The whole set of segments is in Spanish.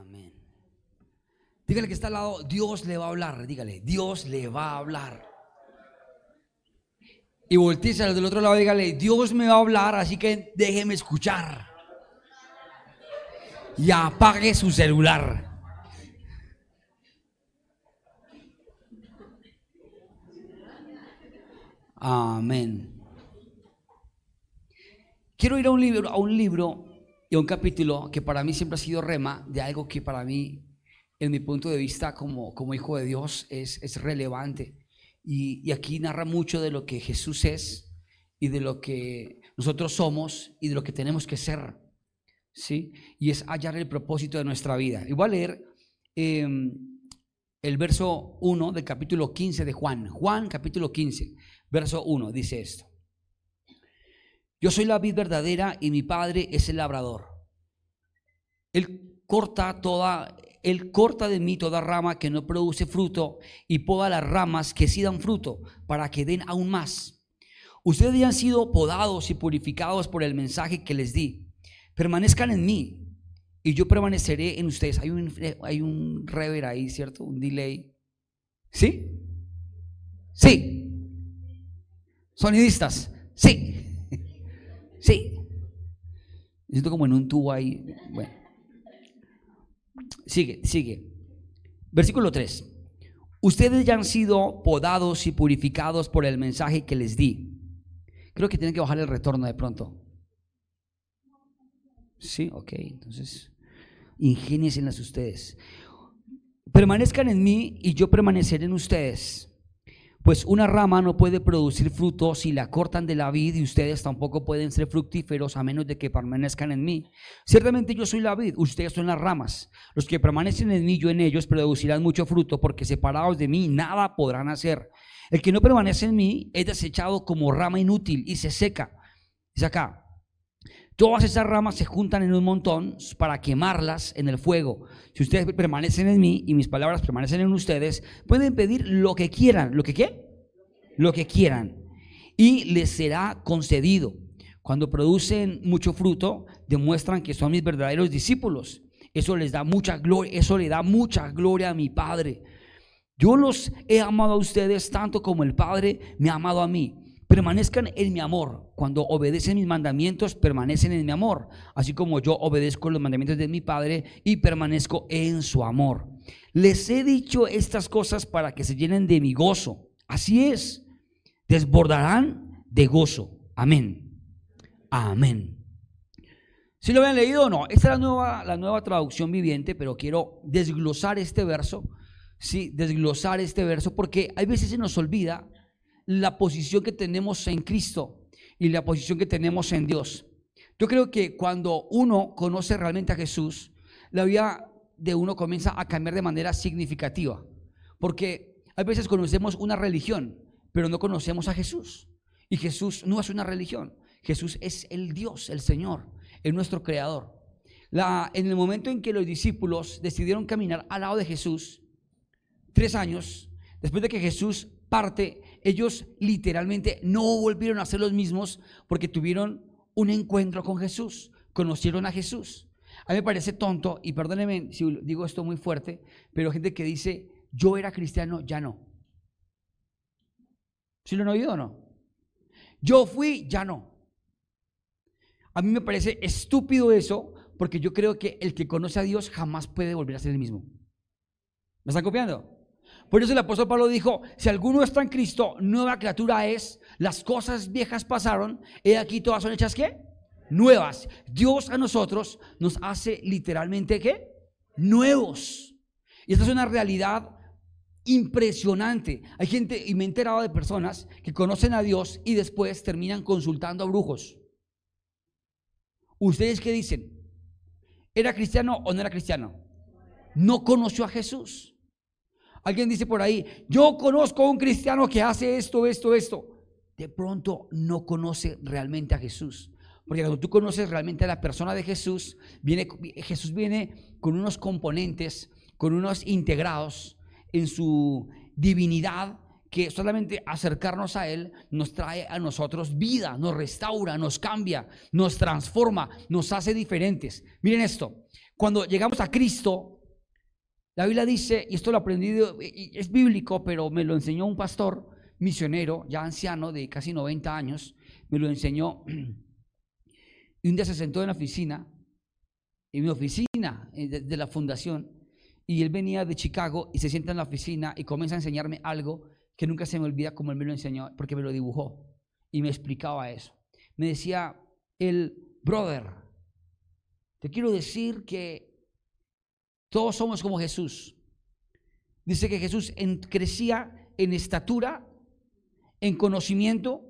Amén. Dígale que está al lado, Dios le va a hablar. Dígale, Dios le va a hablar. Y volteese al del otro lado, dígale, Dios me va a hablar, así que déjeme escuchar. Y apague su celular. Amén. Quiero ir a un libro, a un libro y un capítulo que para mí siempre ha sido rema de algo que para mí, en mi punto de vista como, como hijo de Dios, es, es relevante. Y, aquí narra mucho de lo que Jesús es y de lo que nosotros somos y de lo que tenemos que ser. ¿Sí? Y es hallar el propósito de nuestra vida. Y voy a leer eh, el verso 1 del capítulo 15 de Juan. Juan capítulo 15, verso 1, dice esto. Yo soy la vid verdadera y mi padre es el labrador. Él corta toda, él corta de mí toda rama que no produce fruto y poda las ramas que sí dan fruto para que den aún más. Ustedes ya han sido podados y purificados por el mensaje que les di. Permanezcan en mí y yo permaneceré en ustedes. Hay un, hay un rever ahí, ¿cierto? Un delay. ¿Sí? Sí. Sonidistas. Sí. Sí. siento como en un tubo ahí. Bueno. Sigue, sigue. Versículo 3. Ustedes ya han sido podados y purificados por el mensaje que les di. Creo que tienen que bajar el retorno de pronto. Sí, ok. Entonces, las ustedes. Permanezcan en mí y yo permaneceré en ustedes. Pues una rama no puede producir fruto si la cortan de la vid y ustedes tampoco pueden ser fructíferos a menos de que permanezcan en mí. Ciertamente yo soy la vid, ustedes son las ramas. Los que permanecen en mí, yo en ellos, producirán mucho fruto porque separados de mí nada podrán hacer. El que no permanece en mí es desechado como rama inútil y se seca. Dice acá, Todas esas ramas se juntan en un montón para quemarlas en el fuego. Si ustedes permanecen en mí y mis palabras permanecen en ustedes, pueden pedir lo que quieran. ¿Lo que qué? Lo que quieran. Y les será concedido. Cuando producen mucho fruto, demuestran que son mis verdaderos discípulos. Eso les da mucha gloria, eso le da mucha gloria a mi Padre. Yo los he amado a ustedes tanto como el Padre me ha amado a mí. Permanezcan en mi amor. Cuando obedecen mis mandamientos, permanecen en mi amor. Así como yo obedezco los mandamientos de mi Padre y permanezco en su amor. Les he dicho estas cosas para que se llenen de mi gozo. Así es. Desbordarán de gozo. Amén. Amén. Si lo habían leído o no, esta es la nueva, la nueva traducción viviente, pero quiero desglosar este verso. Sí, desglosar este verso porque hay veces se nos olvida la posición que tenemos en Cristo y la posición que tenemos en Dios. Yo creo que cuando uno conoce realmente a Jesús, la vida de uno comienza a cambiar de manera significativa. Porque a veces conocemos una religión, pero no conocemos a Jesús. Y Jesús no es una religión. Jesús es el Dios, el Señor, es nuestro creador. En el momento en que los discípulos decidieron caminar al lado de Jesús, tres años, después de que Jesús parte, ellos literalmente no volvieron a ser los mismos porque tuvieron un encuentro con Jesús, conocieron a Jesús. A mí me parece tonto, y perdónenme si digo esto muy fuerte, pero gente que dice, yo era cristiano, ya no. ¿Sí lo han oído o no? Yo fui, ya no. A mí me parece estúpido eso, porque yo creo que el que conoce a Dios jamás puede volver a ser el mismo. ¿Me están copiando? Por eso el apóstol Pablo dijo, si alguno está en Cristo, nueva criatura es, las cosas viejas pasaron, y aquí todas son hechas qué? Nuevas. Dios a nosotros nos hace literalmente qué? Nuevos. Y esta es una realidad impresionante. Hay gente, y me he enterado de personas que conocen a Dios y después terminan consultando a brujos. ¿Ustedes qué dicen? ¿Era cristiano o no era cristiano? No conoció a Jesús. Alguien dice por ahí, yo conozco a un cristiano que hace esto, esto, esto. De pronto no conoce realmente a Jesús. Porque cuando tú conoces realmente a la persona de Jesús, Jesús viene con unos componentes, con unos integrados en su divinidad, que solamente acercarnos a Él nos trae a nosotros vida, nos restaura, nos cambia, nos transforma, nos hace diferentes. Miren esto, cuando llegamos a Cristo, la Biblia dice, y esto lo aprendí, es bíblico, pero me lo enseñó un pastor misionero, ya anciano, de casi 90 años, me lo enseñó. Y un día se sentó en la oficina, en mi oficina eh, de, de la fundación, y él venía de Chicago y se sienta en la oficina y comienza a enseñarme algo que nunca se me olvida como él me lo enseñó, porque me lo dibujó y me explicaba eso. Me decía, el brother, te quiero decir que todos somos como Jesús. Dice que Jesús crecía en estatura, en conocimiento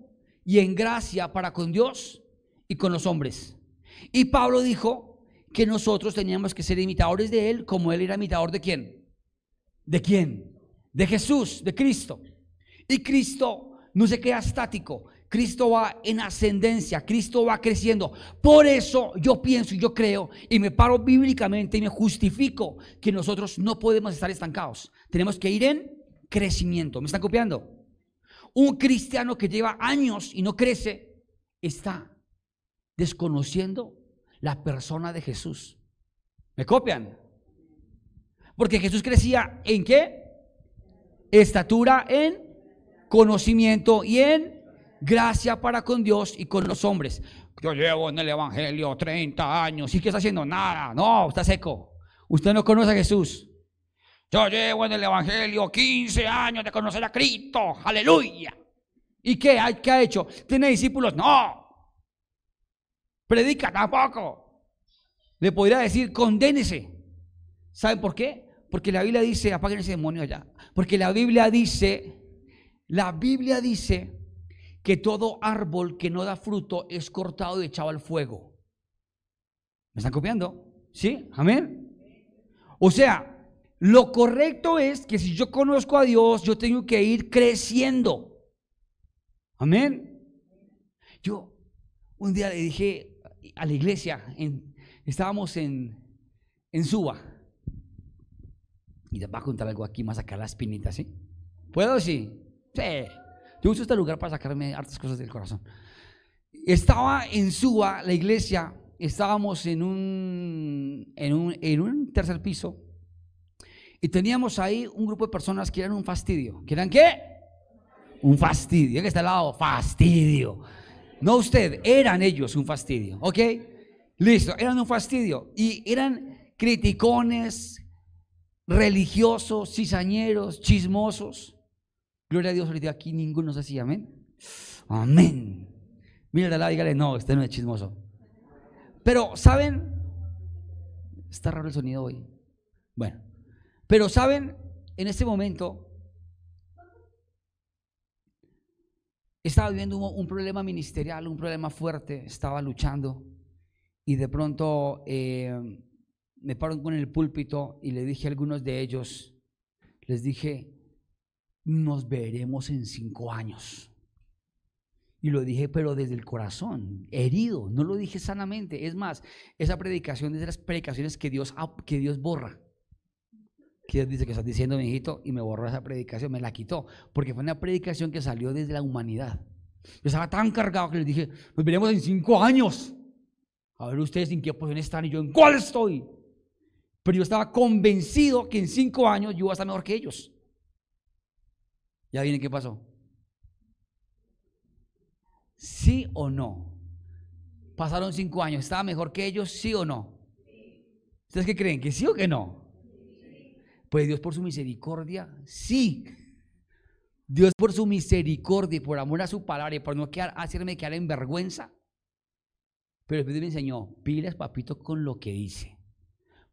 y en gracia para con Dios y con los hombres. Y Pablo dijo que nosotros teníamos que ser imitadores de él como él era imitador de quién. ¿De quién? De Jesús, de Cristo. Y Cristo no se queda estático. Cristo va en ascendencia, Cristo va creciendo. Por eso yo pienso y yo creo y me paro bíblicamente y me justifico que nosotros no podemos estar estancados. Tenemos que ir en crecimiento. ¿Me están copiando? Un cristiano que lleva años y no crece está desconociendo la persona de Jesús. ¿Me copian? Porque Jesús crecía en qué? Estatura, en conocimiento y en gracia para con Dios y con los hombres. Yo llevo en el Evangelio 30 años y que está haciendo nada. No, está seco. Usted no conoce a Jesús. Yo llevo en el Evangelio 15 años de conocer a Cristo. Aleluya. ¿Y qué, qué ha hecho? ¿Tiene discípulos? No. Predica tampoco. Le podría decir, condénese. ¿Saben por qué? Porque la Biblia dice, apaguen ese demonio allá. Porque la Biblia dice, la Biblia dice que todo árbol que no da fruto es cortado y echado al fuego. ¿Me están copiando? ¿Sí? Amén. O sea, lo correcto es que si yo conozco a Dios, yo tengo que ir creciendo. Amén. Yo un día le dije a la iglesia, estábamos en, en Suba, y te voy a contar algo aquí, más acá la espinita, ¿sí? ¿Puedo? Sí. Sí. Yo uso este lugar para sacarme hartas cosas del corazón. Estaba en Suba, la iglesia, estábamos en un, en un, en un tercer piso y teníamos ahí un grupo de personas que eran un fastidio. ¿Que qué? Un fastidio. que está al lado? Fastidio. No usted, eran ellos un fastidio. ¿Ok? Listo, eran un fastidio. Y eran criticones, religiosos, cizañeros, chismosos. Gloria a Dios, ahorita aquí ninguno se hacía, amén. Amén. Mira la dígale, no, este no es chismoso. Pero, ¿saben? Está raro el sonido hoy. Bueno, pero, ¿saben? En este momento estaba viviendo un, problema ministerial, un problema fuerte, estaba luchando y de pronto eh, me paro con el púlpito y le dije a algunos de ellos, les dije, nos veremos en cinco años. Y lo dije, pero desde el corazón, herido, no lo dije sanamente. Es más, esa predicación es de las predicaciones que Dios, que Dios borra. Que Dios dice que estás diciendo, mi hijito, y me borró esa predicación, me la quitó, porque fue una predicación que salió desde la humanidad. Yo estaba tan cargado que les dije, nos veremos en cinco años. A ver ustedes en qué posición están y yo en cuál estoy. Pero yo estaba convencido que en cinco años yo iba a estar mejor que ellos. ¿Ya viene qué pasó? ¿Sí o no? Pasaron cinco años. ¿Estaba mejor que ellos? ¿Sí o no? ¿Ustedes qué creen? ¿Que sí o que no? Pues Dios por su misericordia, sí. Dios por su misericordia y por amor a su palabra y por no quedar, hacerme quedar en vergüenza. Pero Espíritu me enseñó, piles papito con lo que dice.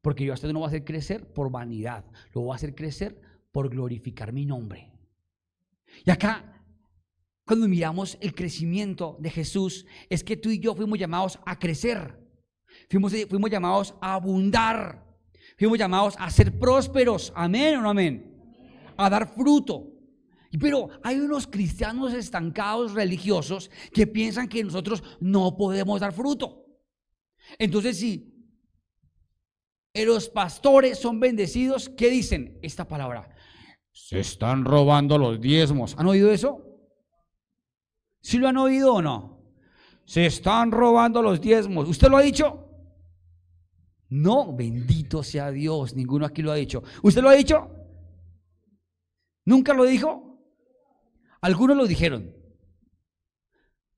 Porque yo a usted no voy a hacer crecer por vanidad, lo voy a hacer crecer por glorificar mi nombre. Y acá, cuando miramos el crecimiento de Jesús, es que tú y yo fuimos llamados a crecer. Fuimos, fuimos llamados a abundar. Fuimos llamados a ser prósperos. Amén o no amén. A dar fruto. Pero hay unos cristianos estancados religiosos que piensan que nosotros no podemos dar fruto. Entonces, si los pastores son bendecidos, ¿qué dicen esta palabra? Se están robando los diezmos. ¿Han oído eso? ¿Sí lo han oído o no? Se están robando los diezmos. ¿Usted lo ha dicho? No, bendito sea Dios, ninguno aquí lo ha dicho. ¿Usted lo ha dicho? ¿Nunca lo dijo? Algunos lo dijeron.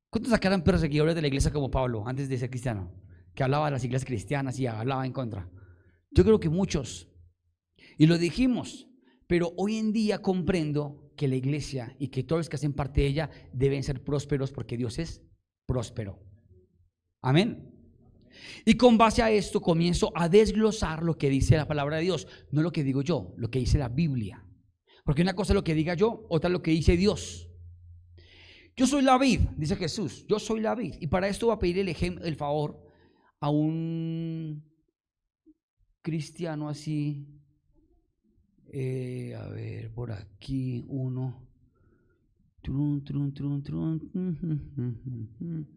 ¿Cuántos sacaron perseguidores de la iglesia como Pablo antes de ser cristiano? Que hablaba de las iglesias cristianas y hablaba en contra. Yo creo que muchos. Y lo dijimos. Pero hoy en día comprendo que la iglesia y que todos los que hacen parte de ella deben ser prósperos porque Dios es próspero. Amén. Y con base a esto comienzo a desglosar lo que dice la palabra de Dios, no lo que digo yo, lo que dice la Biblia. Porque una cosa es lo que diga yo, otra es lo que dice Dios. Yo soy la vid, dice Jesús, yo soy la vid. Y para esto voy a pedir el, el favor a un cristiano así. Eh, a ver, por aquí uno.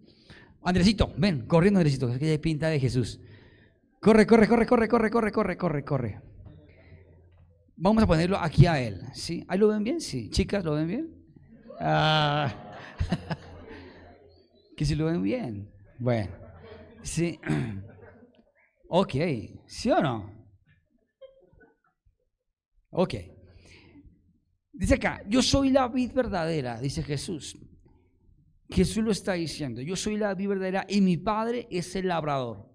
Andresito, ven, corriendo Andresito, es que hay pinta de Jesús. Corre, corre, corre, corre, corre, corre, corre, corre, corre. Vamos a ponerlo aquí a él, ¿sí? ¿Ahí lo ven bien? Sí. ¿Chicas, lo ven bien? Ah. que si lo ven bien. Bueno, sí. Ok, ¿sí o no? Ok. Dice acá, yo soy la vid verdadera, dice Jesús. Jesús lo está diciendo, yo soy la vid verdadera y mi padre es el labrador.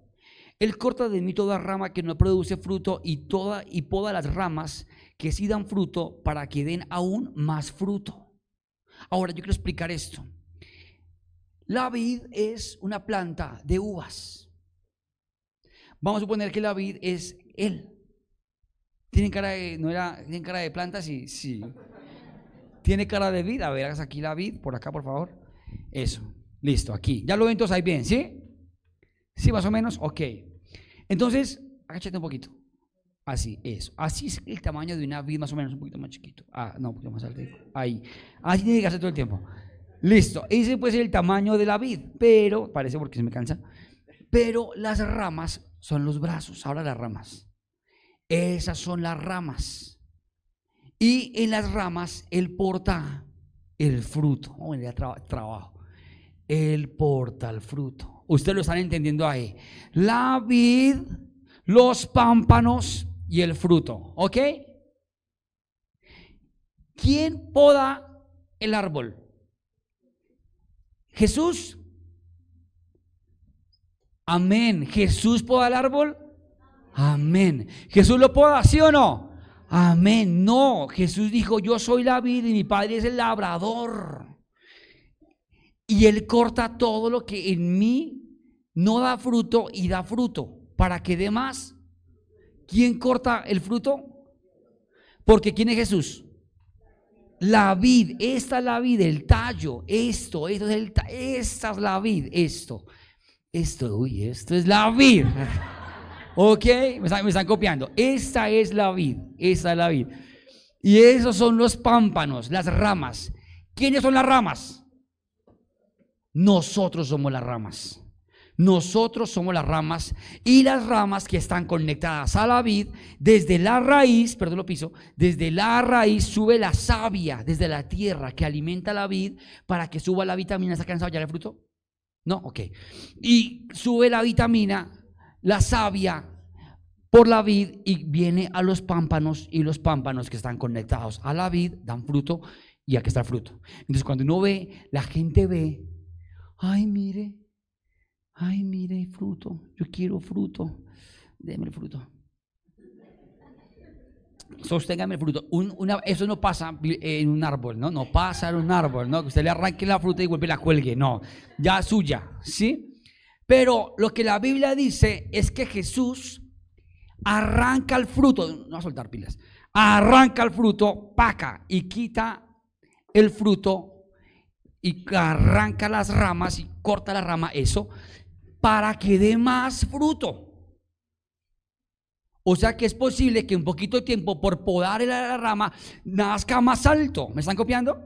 Él corta de mí toda rama que no produce fruto y toda y poda las ramas que sí dan fruto para que den aún más fruto. Ahora yo quiero explicar esto. La vid es una planta de uvas. Vamos a suponer que la vid es él. Tiene cara de, no era, cara de planta, sí, sí. Tiene cara de vid. A ver, aquí la vid, por acá, por favor. Eso. Listo, aquí. Ya lo ven todos ahí bien, ¿sí? Sí, más o menos. Ok. Entonces, agáchate un poquito. Así, eso. Así es el tamaño de una vid, más o menos, un poquito más chiquito. Ah, no, un poquito más alto. Ahí. Así tiene que hacer todo el tiempo. Listo. Ese puede ser el tamaño de la vid, pero, parece porque se me cansa, pero las ramas son los brazos. Ahora las ramas. Esas son las ramas. Y en las ramas él porta el fruto. Vamos a trabajo. Él porta el fruto. Ustedes lo están entendiendo ahí. La vid, los pámpanos y el fruto. ¿Ok? ¿Quién poda el árbol? Jesús. Amén. ¿Jesús poda el árbol? Amén. ¿Jesús lo poda, sí o no? Amén. No, Jesús dijo, yo soy la vida y mi Padre es el labrador. Y Él corta todo lo que en mí no da fruto y da fruto para que dé más. ¿Quién corta el fruto? Porque ¿quién es Jesús? La vid, esta es la vid, el tallo, esto, esto es el, esta es la vid, esto, esto, uy, esto es la vid. ¿Ok? Me están, copiando. Esta es la vid. Esta es la vid. Y esos son los pámpanos, las ramas. ¿Quiénes son las ramas? Nosotros somos las ramas. Nosotros somos las ramas y las ramas que están conectadas a la vid, desde la raíz, perdón lo piso, desde la raíz sube la savia desde la tierra que alimenta la vid para que suba la vitamina. ¿Está cansado ya el fruto? No, ok. Y sube la vitamina la savia por la vid y viene a los pámpanos y los pámpanos que están conectados a la vid dan fruto y aquí está el fruto. Entonces cuando uno ve, la gente ve, ay mire, ay mire fruto, yo quiero fruto, déme el fruto. Sosténgame el fruto. eso no pasa en un árbol, ¿no? No pasa en un árbol, ¿no? Que usted le arranque la fruta y vuelve la cuelgue, no. Ya suya, ¿sí? Pero lo que la Biblia dice es que Jesús arranca el fruto, no a soltar pilas, arranca el fruto, paca y quita el fruto y arranca las ramas y corta la rama, eso, para que dé más fruto. O sea que es posible que un poquito de tiempo por podar la rama nazca más alto. ¿Me están copiando?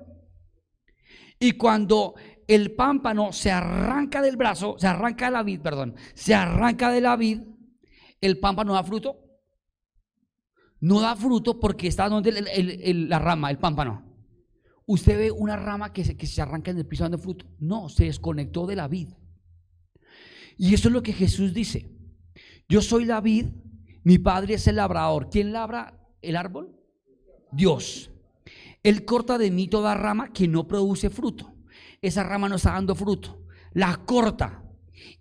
Y cuando el pámpano se arranca del brazo, se arranca de la vid, perdón, se arranca de la vid, el pámpano da fruto. No da fruto porque está donde la rama, el pámpano. Usted ve una rama que se, que se arranca en el piso dando fruto. No, se desconectó de la vid. Y eso es lo que Jesús dice. Yo soy la vid, mi padre es el labrador. ¿Quién labra el árbol? Dios. Él corta de mí toda rama que no produce fruto. Esa rama no está dando fruto. La corta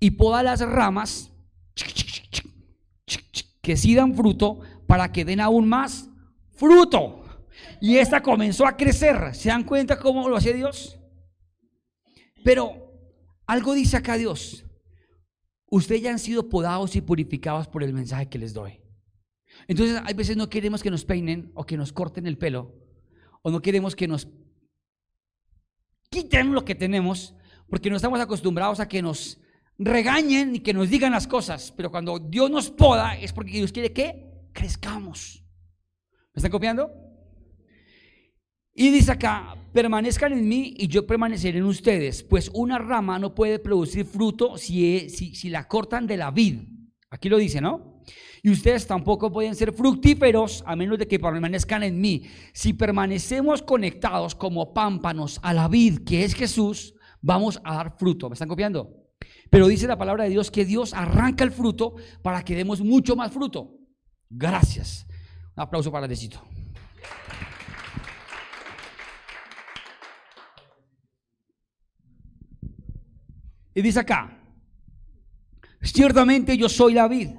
y poda las ramas que sí dan fruto para que den aún más fruto. Y esta comenzó a crecer. ¿Se dan cuenta cómo lo hace Dios? Pero algo dice acá Dios. Ustedes ya han sido podados y purificados por el mensaje que les doy. Entonces, hay veces no queremos que nos peinen o que nos corten el pelo, o no queremos que nos quiten lo que tenemos, porque no estamos acostumbrados a que nos regañen y que nos digan las cosas. Pero cuando Dios nos poda, es porque Dios quiere que crezcamos. ¿Me están copiando? Y dice acá, permanezcan en mí y yo permaneceré en ustedes, pues una rama no puede producir fruto si, si, si la cortan de la vid. Aquí lo dice, ¿no? Y ustedes tampoco pueden ser fructíferos a menos de que permanezcan en mí. Si permanecemos conectados como pámpanos a la vid que es Jesús, vamos a dar fruto. ¿Me están copiando? Pero dice la palabra de Dios que Dios arranca el fruto para que demos mucho más fruto. Gracias. Un aplauso para Decito. Y dice acá, ciertamente yo soy la vid,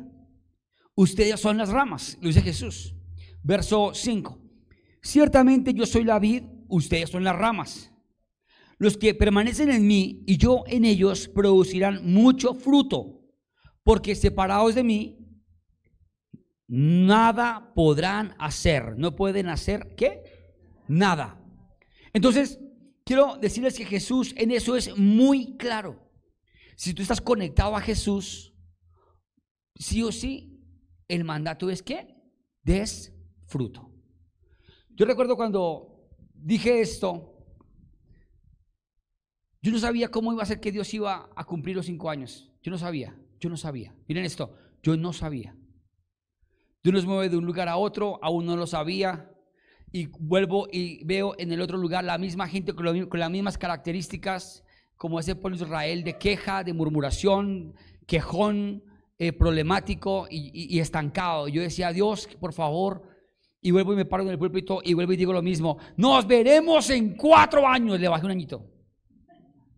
ustedes son las ramas, lo dice Jesús. Verso 5, ciertamente yo soy la vid, ustedes son las ramas. Los que permanecen en mí y yo en ellos producirán mucho fruto, porque separados de mí, nada podrán hacer. No pueden hacer, ¿qué? Nada. Entonces, quiero decirles que Jesús en eso es muy claro. Si tú estás conectado a Jesús, sí o sí, el mandato es que des fruto. Yo recuerdo cuando dije esto, yo no sabía cómo iba a ser que Dios iba a cumplir los cinco años. Yo no sabía, yo no sabía. Miren esto, yo no sabía. Dios nos mueve de un lugar a otro, aún no lo sabía. Y vuelvo y veo en el otro lugar la misma gente con, las mismas características, como ese pueblo de Israel, de queja, de murmuración, quejón, eh, problemático y, estancado. Yo decía, Dios, por favor, y vuelvo y me paro en el púlpito y vuelvo y digo lo mismo. Nos veremos en cuatro años. Le bajé un añito.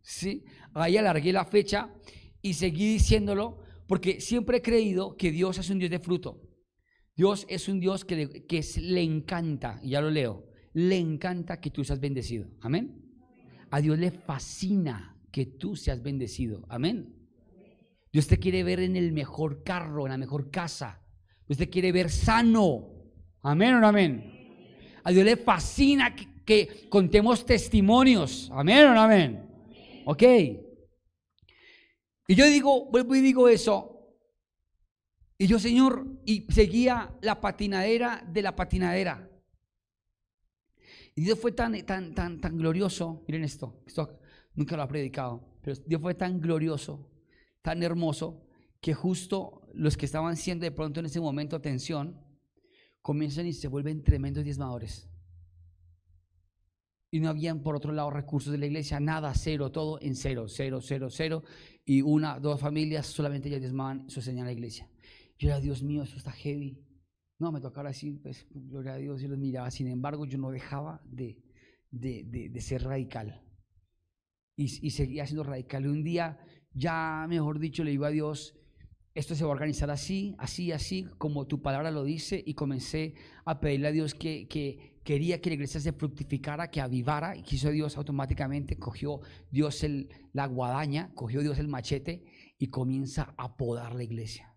¿sí? Ahí alargué la fecha y seguí diciéndolo porque siempre he creído que Dios es un Dios de fruto. Dios es un Dios que le, le encanta, y ya lo leo, le encanta que tú seas bendecido. Amén. A Dios le fascina que tú seas bendecido. Amén. Dios te quiere ver en el mejor carro, en la mejor casa. Dios te quiere ver sano. Amén o no amén. A Dios le fascina que, contemos testimonios. Amén o no amén. ¿Ok? Y yo digo, vuelvo y digo eso. Y yo, Señor, y seguía la patinadera de la patinadera. Y Dios fue tan, tan, tan, tan glorioso. Miren esto, esto nunca lo ha predicado, pero Dios fue tan glorioso, tan hermoso, que justo los que estaban siendo de pronto en ese momento atención, comienzan y se vuelven tremendos diezmadores y no habían por otro lado recursos de la iglesia, nada, cero, todo en cero, cero, cero, cero, y una, dos familias solamente ya diezmaban su señal a la iglesia. Yo era, Dios mío, eso está heavy. No, me tocaba así, pues, gloria a Dios, y los miraba. Sin embargo, yo no dejaba de, de, de, ser radical. Y, y, seguía siendo radical. Y un día, ya mejor dicho, le digo a Dios, esto se va a organizar así, así, así, como tu palabra lo dice, y comencé a pedirle a Dios que, que quería que la iglesia se fructificara, que avivara, y quiso Dios automáticamente, cogió Dios el, la guadaña, cogió Dios el machete y comienza a podar la iglesia.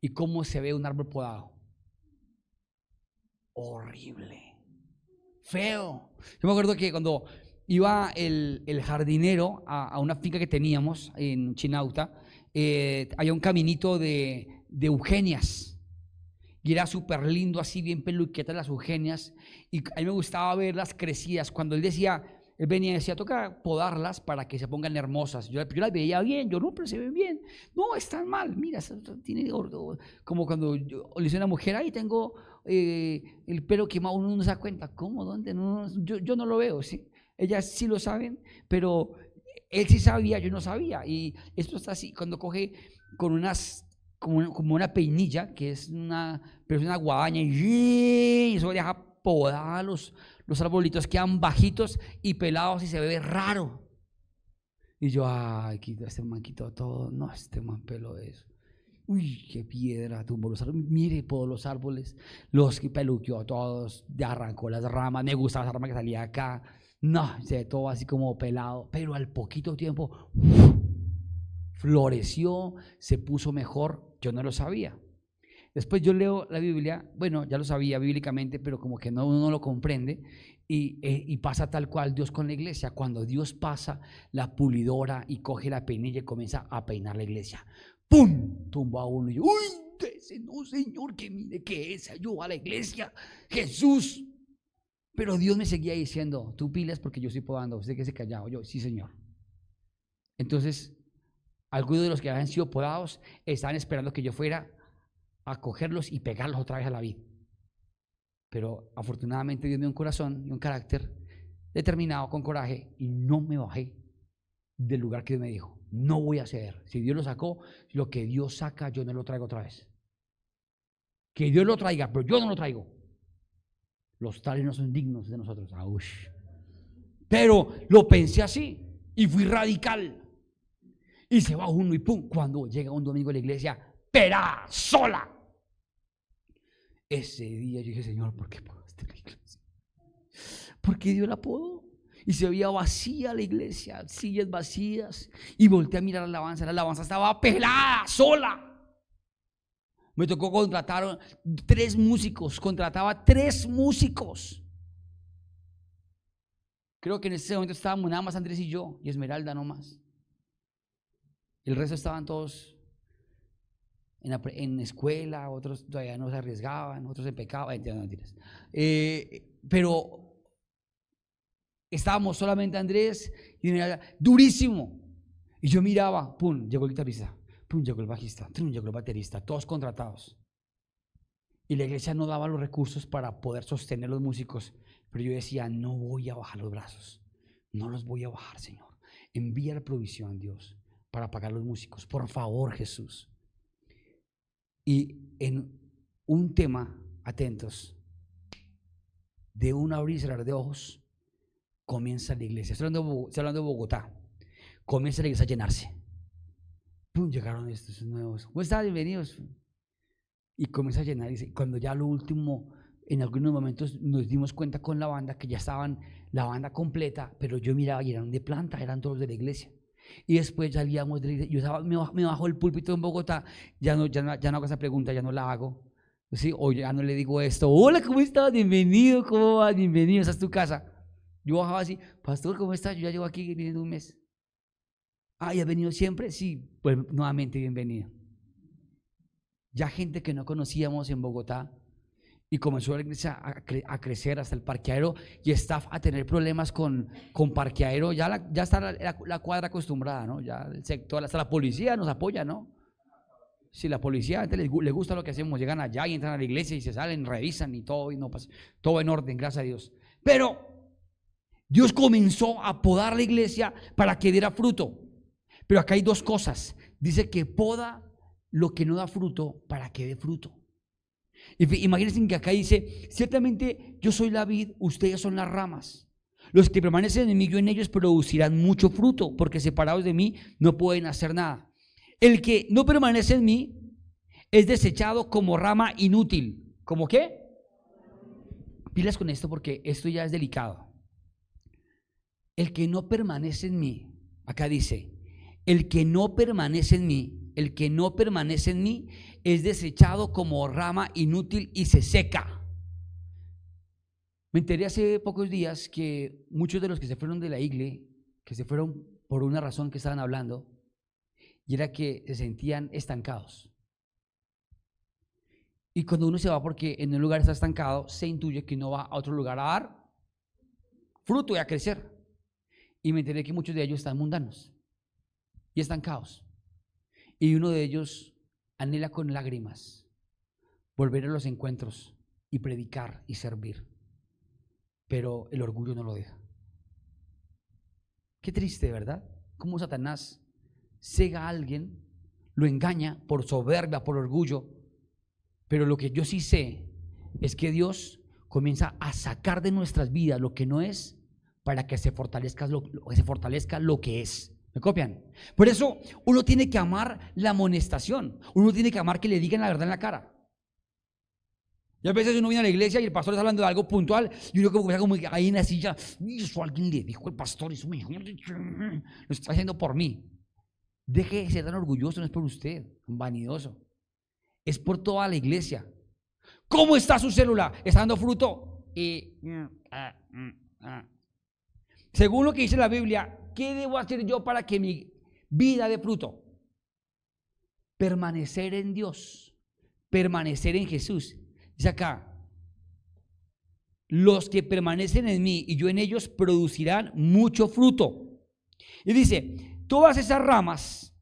¿Y cómo se ve un árbol podado? Horrible, feo. Yo me acuerdo que cuando iba el, jardinero a, una finca que teníamos en Chinauta, eh, había un caminito de, de Eugenias y era súper lindo, así bien peluquetas las Eugenias. Y a mí me gustaba verlas crecidas. Cuando él decía, él venía y decía, toca podarlas para que se pongan hermosas. Yo, las veía bien, yo no, pero se ven bien. No, están mal, mira, tiene como cuando yo, le dice a una mujer, ahí tengo eh, el pelo quemado, uno no se da cuenta. ¿Cómo? ¿Dónde? No, yo, yo no lo veo, ¿sí? Ellas sí lo saben, pero él sí sabía, yo no sabía. Y esto está así, cuando coge con unas como una, como una peinilla, que es una, pero es una guadaña, y eso deja podada los, los arbolitos, quedan bajitos y pelados y se ve raro. Y yo, ay, este man quitó todo. No, este man peló eso. Uy, qué piedra, tumbó los árboles. Mire, todos los árboles, los que peluqueó todos, ya arrancó las ramas. Me gustaba esa rama que salía acá. No, se todo así como pelado. Pero al poquito tiempo, floreció, se puso mejor. Yo no lo sabía. Después yo leo la Biblia, bueno, ya lo sabía bíblicamente, pero como que no, uno no lo comprende. Y, eh, pasa tal cual Dios con la iglesia. Cuando Dios pasa la pulidora y coge la peinilla y comienza a peinar la iglesia. ¡Pum! Tumba a uno y yo, ¡Uy! No, Señor, que mire que es, ayuda a la iglesia. Jesús. Pero Dios me seguía diciendo, tú pilas porque yo estoy podando. Usted que se callado. Yo, sí, Señor. Entonces, algunos de los que habían sido podados estaban esperando que yo fuera a cogerlos y pegarlos otra vez a la vida. Pero afortunadamente Dios me dio un corazón y un carácter determinado, con coraje, y no me bajé del lugar que Dios me dijo. No voy a ceder. Si Dios lo sacó, lo que Dios saca, yo no lo traigo otra vez. Que Dios lo traiga, pero yo no lo traigo. Los tales no son dignos de nosotros. Pero lo pensé así y fui radical. Y se va uno y pum, cuando llega un domingo a la iglesia, pera, sola. Ese día yo dije, Señor, ¿por qué podaste la iglesia? ¿Por qué Dios la podó? y se veía vacía la iglesia, sillas vacías. Y volteé a mirar la alabanza, la alabanza estaba pelada, sola. Me tocó contratar tres músicos, contrataba tres músicos. Creo que en ese momento estábamos nada más Andrés y yo, y Esmeralda no más. El resto estaban todos en, la, en escuela, otros todavía no se arriesgaban, otros se pecaban, eh, pero Estábamos solamente Andrés y durísimo. Y yo miraba, pum, llegó el guitarrista, pum, llegó el bajista, pum, llegó el baterista, todos contratados. Y la iglesia no daba los recursos para poder sostener los músicos. Pero yo decía, no voy a bajar los brazos. No los voy a bajar, Señor. Envía la provisión, Dios, para pagar los músicos. Por favor, Jesús. Y en un tema, atentos, de un abrir y cerrar de ojos, comienza la iglesia. Estoy hablando, de Bogotá. Comienza la iglesia a llenarse. Llegaron estos nuevos. ¿Cómo están? Bienvenidos. Y comienza a llenar. Y cuando ya lo último, en algunos momentos nos dimos cuenta con la banda que ya estaban la banda completa, pero yo miraba y eran de planta, eran todos de la iglesia. Y después salíamos de la iglesia. Yo estaba, me, bajo, me el púlpito en Bogotá, ya no, ya, no, hago esa pregunta, ya no la hago. ¿Sí? O ya no le digo esto. Hola, ¿cómo estás? Bienvenido, ¿cómo vas? Bienvenido, esa es tu casa. Yo bajaba así, pastor, ¿cómo estás? Yo ya llevo aquí viniendo un mes. Ah, ¿y has venido siempre? Sí, pues nuevamente bienvenido. Ya gente que no conocíamos en Bogotá y comenzó la iglesia a, crecer hasta el parqueadero y está a tener problemas con, con parqueadero. Ya, ya está la, cuadra acostumbrada, ¿no? Ya el sector, hasta la policía nos apoya, ¿no? Si la policía les, les, gusta lo que hacemos, llegan allá y entran a la iglesia y se salen, revisan y todo, y no pasa, todo en orden, gracias a Dios. Pero Dios comenzó a podar la iglesia para que diera fruto. Pero acá hay dos cosas. Dice que poda lo que no da fruto para que dé fruto. Imagínense que acá dice, ciertamente yo soy la vid, ustedes son las ramas. Los que permanecen en mí, yo en ellos producirán mucho fruto, porque separados de mí no pueden hacer nada. El que no permanece en mí es desechado como rama inútil. ¿Cómo qué? Pilas con esto porque esto ya es delicado. El que no permanece en mí, acá dice, el que no permanece en mí, el que no permanece en mí es desechado como rama inútil y se seca. Me enteré hace pocos días que muchos de los que se fueron de la iglesia, que se fueron por una razón que estaban hablando, y era que se sentían estancados. Y cuando uno se va porque en un lugar está estancado, se intuye que no va a otro lugar a dar fruto y a crecer. Y me enteré que muchos de ellos están mundanos y estancados. Y uno de ellos anhela con lágrimas volver a los encuentros y predicar y servir. Pero el orgullo no lo deja. Qué triste, ¿verdad? Cómo Satanás cega a alguien, lo engaña por soberbia, por orgullo. Pero lo que yo sí sé es que Dios comienza a sacar de nuestras vidas lo que no es para que se fortalezca lo, se fortalezca lo que es. ¿Me copian? Por eso uno tiene que amar la amonestación. Uno tiene que amar que le digan la verdad en la cara. Y a veces uno viene a la iglesia y el pastor está hablando de algo puntual y uno como, como ahí en la silla, eso alguien le dijo el pastor, eso me lo está haciendo por mí. Deje de ser tan orgulloso, no es por usted, vanidoso. Es por toda la iglesia. ¿Cómo está su célula? ¿Está dando fruto? Y, mm, ah, mm, ah. Según lo que dice la Biblia, ¿qué debo hacer yo para que mi vida dé fruto? Permanecer en Dios, permanecer en Jesús Dice acá, los que permanecen en mí y yo en ellos producirán mucho fruto. Y dice, todas esas ramas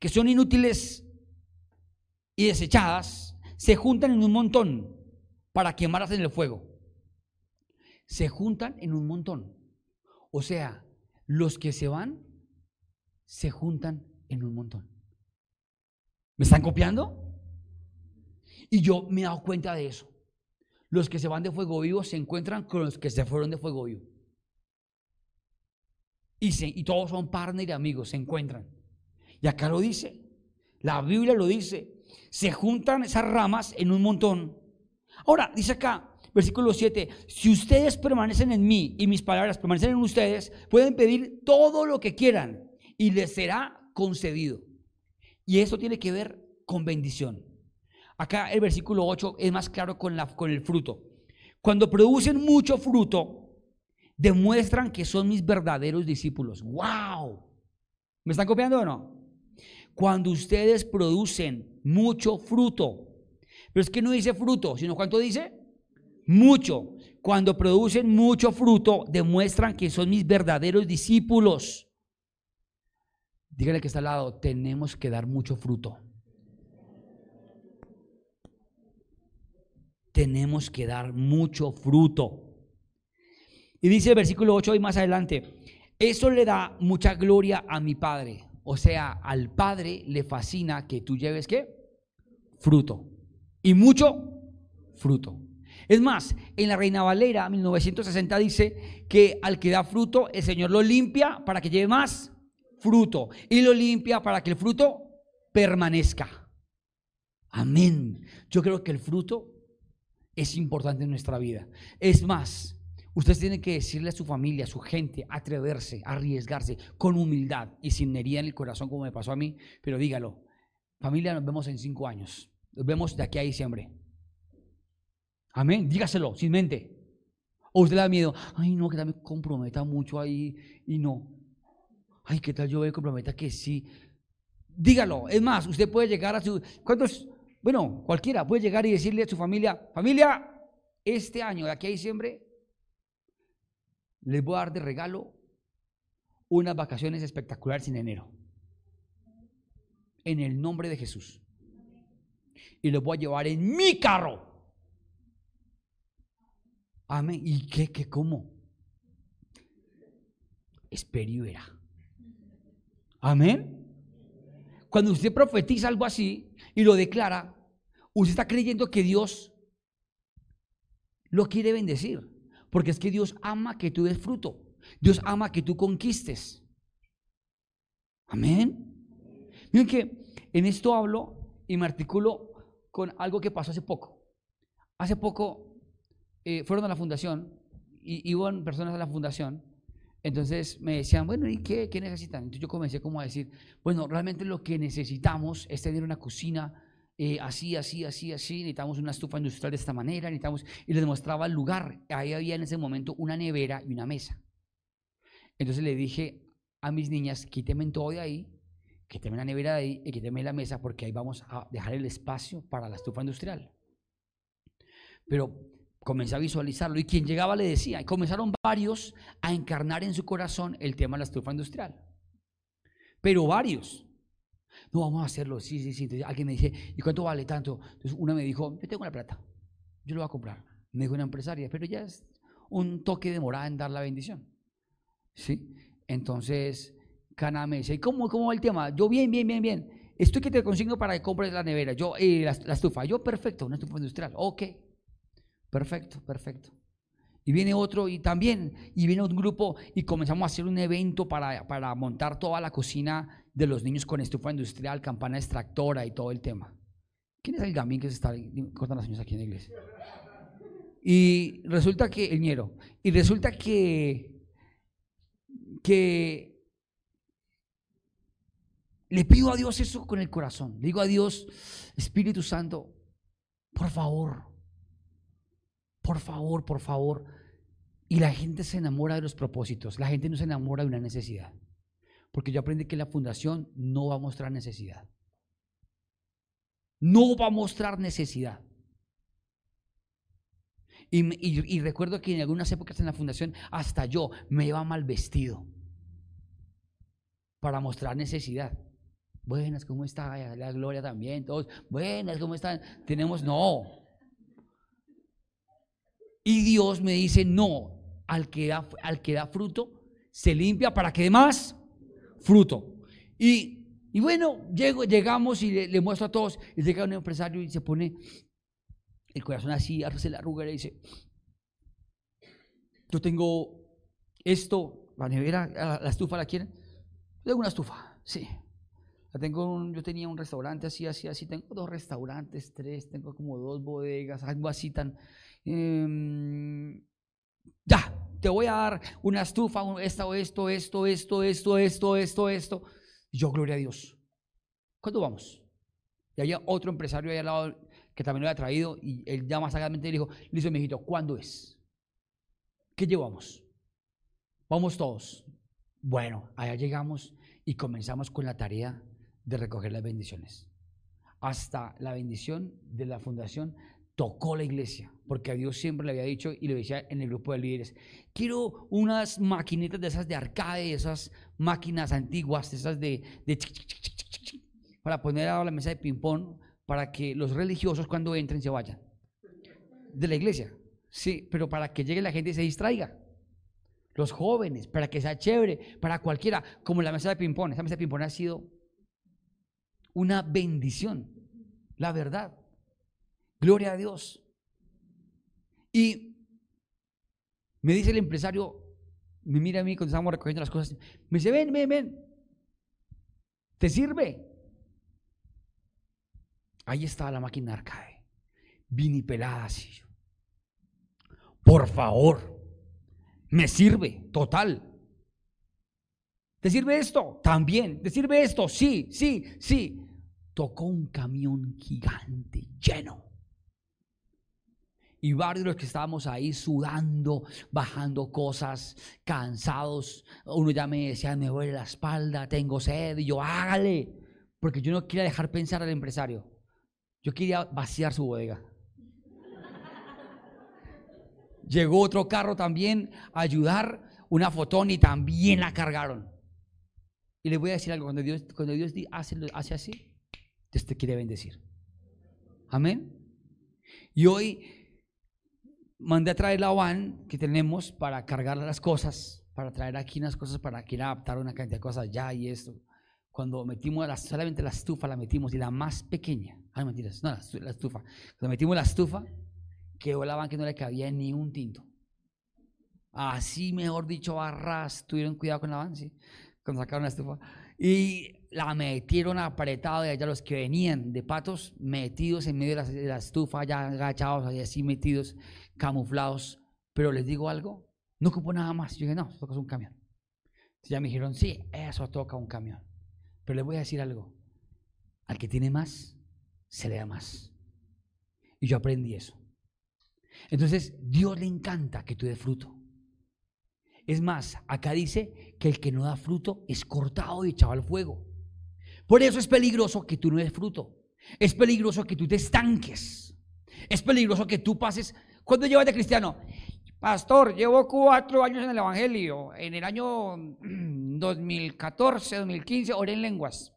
que son inútiles y desechadas se juntan en un montón para quemarlas en el fuego. Se juntan en un montón. O sea, los que se van se juntan en un montón. ¿Me están copiando? Y yo me he dado cuenta de eso. Los que se van de fuego vivo se encuentran con los que se fueron de fuego vivo. Y, y todos son partner y amigos, se encuentran. Y acá lo dice, la Biblia lo dice, se juntan esas ramas en un montón. Ahora, dice acá, versículo 7, si ustedes permanecen en mí y mis palabras permanecen en ustedes, pueden pedir todo lo que quieran y les será concedido. Y esto tiene que ver con bendición. Acá el versículo 8 es más claro con, la, con el fruto. Cuando producen mucho fruto, demuestran que son mis verdaderos discípulos. ¡Wow! ¿Me están copiando o no? Cuando ustedes producen mucho fruto, pero es que no dice fruto, sino cuánto dice? Mucho. Cuando producen mucho fruto, demuestran que son mis verdaderos discípulos. Dígale que está al lado, tenemos que dar mucho fruto. tenemos que dar mucho fruto. Y dice el versículo 8 y más adelante, eso le da mucha gloria a mi Padre. O sea, al Padre le fascina que tú lleves qué? Fruto. Y mucho fruto. Es más, en la Reina Valera 1960 dice que al que da fruto, el Señor lo limpia para que lleve más fruto. Y lo limpia para que el fruto permanezca. Amén. Yo creo que el fruto es importante en nuestra vida. Es más, usted tiene que decirle a su familia, a su gente, atreverse, arriesgarse con humildad y sin herida en el corazón como me pasó a mí, pero dígalo, familia, nos vemos en cinco años, nos vemos de aquí a diciembre. Amén, dígaselo, sin mente. O usted le da miedo, ay no, que me comprometa mucho ahí y no. Ay, ¿qué tal yo me comprometa que sí? Dígalo, es más, usted puede llegar a su... ¿Cuántos bueno, cualquiera puede llegar y decirle a su familia, familia, este año, de aquí a diciembre, les voy a dar de regalo unas vacaciones espectaculares en enero. En el nombre de Jesús. Y los voy a llevar en mi carro. Amén. ¿Y qué, qué, cómo? Espero y Amén. Cuando usted profetiza algo así, y lo declara, usted está creyendo que Dios lo quiere bendecir. Porque es que Dios ama que tú des fruto. Dios ama que tú conquistes. Amén. Miren que en esto hablo y me articulo con algo que pasó hace poco. Hace poco eh, fueron a la fundación y iban personas a la fundación. Entonces me decían, bueno, ¿y qué, qué necesitan? Entonces yo comencé como a decir, bueno, realmente lo que necesitamos es tener una cocina eh, así, así, así, así, necesitamos una estufa industrial de esta manera, necesitamos, y les mostraba el lugar. Ahí había en ese momento una nevera y una mesa. Entonces le dije a mis niñas, quítenme todo de ahí, quítenme la nevera de ahí y quítenme la mesa porque ahí vamos a dejar el espacio para la estufa industrial. Pero comencé a visualizarlo y quien llegaba le decía, y comenzaron varios a encarnar en su corazón el tema de la estufa industrial. Pero varios. No, vamos a hacerlo, sí, sí, sí. Entonces alguien me dice, ¿y cuánto vale tanto? Entonces una me dijo, yo tengo la plata, yo lo voy a comprar. Me dijo una empresaria, pero ya es un toque de morada en dar la bendición. ¿Sí? Entonces, Cana me dice, ¿cómo, cómo va el tema? Yo bien, bien, bien, bien. estoy que te consigno para que compres la nevera, yo, eh, la, la estufa. Yo, perfecto, una estufa industrial. Ok, perfecto, perfecto. Y viene otro y también, y viene un grupo y comenzamos a hacer un evento para, para montar toda la cocina de los niños con estufa industrial, campana extractora y todo el tema. ¿Quién es el gamín que se está cortando las uñas aquí en la iglesia? Y resulta que, el ñero, y resulta que, que le pido a Dios eso con el corazón. Le digo a Dios, Espíritu Santo, por favor, por favor, por favor. Y la gente se enamora de los propósitos. La gente no se enamora de una necesidad. Porque yo aprendí que la fundación no va a mostrar necesidad. No va a mostrar necesidad. Y, recuerdo que en algunas épocas en la fundación hasta yo me iba mal vestido para mostrar necesidad. Buenas, ¿cómo está? La gloria también, todos. Buenas, ¿cómo están? Tenemos, no, y Dios me dice, no, al que da, al que da fruto, se limpia para que dé más fruto. Y, y bueno, llego, llegamos y le, muestro a todos, y llega un empresario y se pone el corazón así, hace la arruga y dice, yo tengo esto, la nevera, la, estufa, ¿la quieren? tengo una estufa, sí. La tengo yo tenía un restaurante así, así, así, tengo dos restaurantes, tres, tengo como dos bodegas, algo así tan... Em, ya, te voy a dar una estufa, esta o esto, esto, esto, esto, esto, esto, esto. Yo, gloria a Dios. ¿Cuándo vamos? Y había otro empresario ahí al lado que también lo había traído y él ya más sagazmente dijo, listo, mijito, ¿cuándo es? ¿Qué llevamos? Vamos todos. Bueno, allá llegamos y comenzamos con la tarea de recoger las bendiciones. Hasta la bendición de la fundación tocó la iglesia, porque a Dios siempre le había dicho y le decía en el grupo de líderes, quiero unas maquinitas de esas de arcade, esas máquinas antiguas, esas de, para poner a la mesa de ping-pong, para que los religiosos cuando entren se vayan de la iglesia. Sí, pero para que llegue la gente y se distraiga. Los jóvenes, para que sea chévere, para cualquiera, como la mesa de ping-pong. Esa mesa de ping-pong ha sido una bendición, la verdad. Gloria a Dios. Y me dice el empresario, me mira a mí cuando estamos recogiendo las cosas, me dice, ven, ven, ven, ¿te sirve? Ahí estaba la máquina arcade, vinipelada así. Por favor, me sirve, total. ¿Te sirve esto? También. ¿Te sirve esto? Sí, sí, sí. Tocó un camión gigante lleno y varios de los que estábamos ahí sudando, bajando cosas, cansados. Uno ya me decía, me duele la espalda, tengo sed. Y yo, hágale. Porque yo no quería dejar pensar al empresario. Yo quería vaciar su bodega. Llegó otro carro también a ayudar, una fotón y también la cargaron. Y les voy a decir algo, cuando Dios, cuando Dios hace, hace así, Dios te quiere bendecir. Amén. Y hoy mandé a traer la van que tenemos para cargar las cosas, para traer aquí unas cosas para que adaptar una cantidad de cosas ya y esto. Cuando metimos la, solamente la estufa, la metimos y la más pequeña, ay mentiras, no, la, estufa. Cuando metimos la estufa, quedó la van que no le cabía ni un tinto. Así, mejor dicho, barras, tuvieron cuidado con la van, sí, cuando sacaron la estufa. Y la metieron apretada y allá los que venían de patos metidos en medio de la, estufa, ya agachados, así metidos camuflados, pero les digo algo, no ocupo nada más. Yo dije, no, toca un camión. Ya me dijeron, sí, eso toca un camión. Pero les voy a decir algo, al que tiene más, se le da más. Y yo aprendí eso. Entonces, Dios le encanta que tú des fruto. Es más, acá dice que el que no da fruto es cortado y echado al fuego. Por eso es peligroso que tú no des fruto. Es peligroso que tú te estanques. Es peligroso que tú pases ¿Cuánto llevas de cristiano? Pastor, llevo cuatro años en el Evangelio. En el año 2014, 2015, oré en lenguas.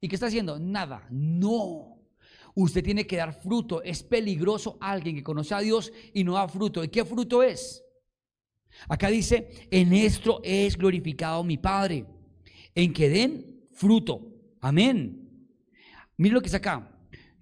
¿Y qué está haciendo? Nada. No. Usted tiene que dar fruto. Es peligroso alguien que conoce a Dios y no da fruto. ¿Y qué fruto es? Acá dice, en esto es glorificado mi Padre, en que den fruto. Amén. Miren lo que está acá.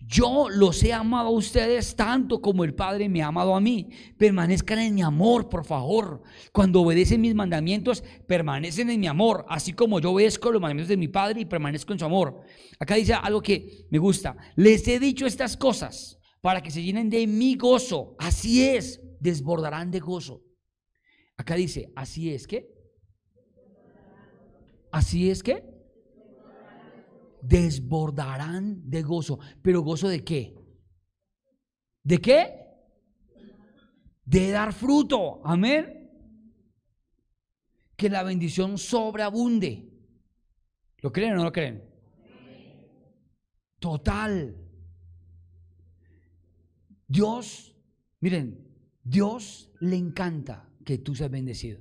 Yo los he amado a ustedes tanto como el Padre me ha amado a mí. Permanezcan en mi amor, por favor. Cuando obedecen mis mandamientos, permanecen en mi amor, así como yo obedezco los mandamientos de mi Padre y permanezco en su amor. Acá dice algo que me gusta. Les he dicho estas cosas para que se llenen de mi gozo. Así es, desbordarán de gozo. Acá dice, así es que. Así es que desbordarán de gozo. ¿Pero gozo de qué? ¿De qué? De dar fruto. Amén. Que la bendición sobreabunde. ¿Lo creen o no lo creen? Total. Dios, miren, Dios le encanta que tú seas bendecido.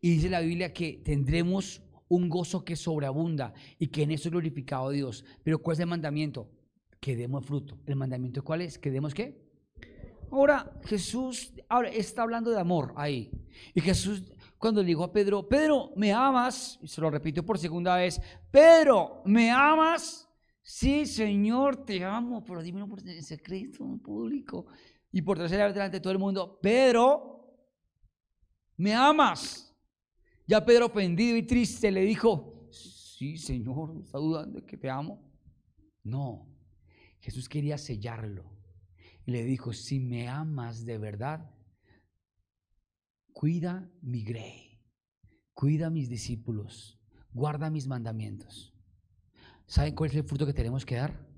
Y dice la Biblia que tendremos un gozo que sobreabunda y que en eso es glorificado Dios. Pero ¿cuál es el mandamiento? Que demos fruto. ¿El mandamiento cuál es? ¿Que demos qué? Ahora Jesús ahora está hablando de amor ahí. Y Jesús cuando le dijo a Pedro, Pedro, ¿me amas? Y se lo repitió por segunda vez, Pedro, ¿me amas? Sí, Señor, te amo, pero dímelo por secreto, en público. Y por tercera vez delante de todo el mundo, Pedro, ¿me amas? Ya Pedro, ofendido y triste, le dijo, sí, Señor, ¿está dudando de que te amo? No, Jesús quería sellarlo. Y le dijo, si me amas de verdad, cuida mi grey, cuida mis discípulos, guarda mis mandamientos. ¿Saben cuál es el fruto que tenemos que dar?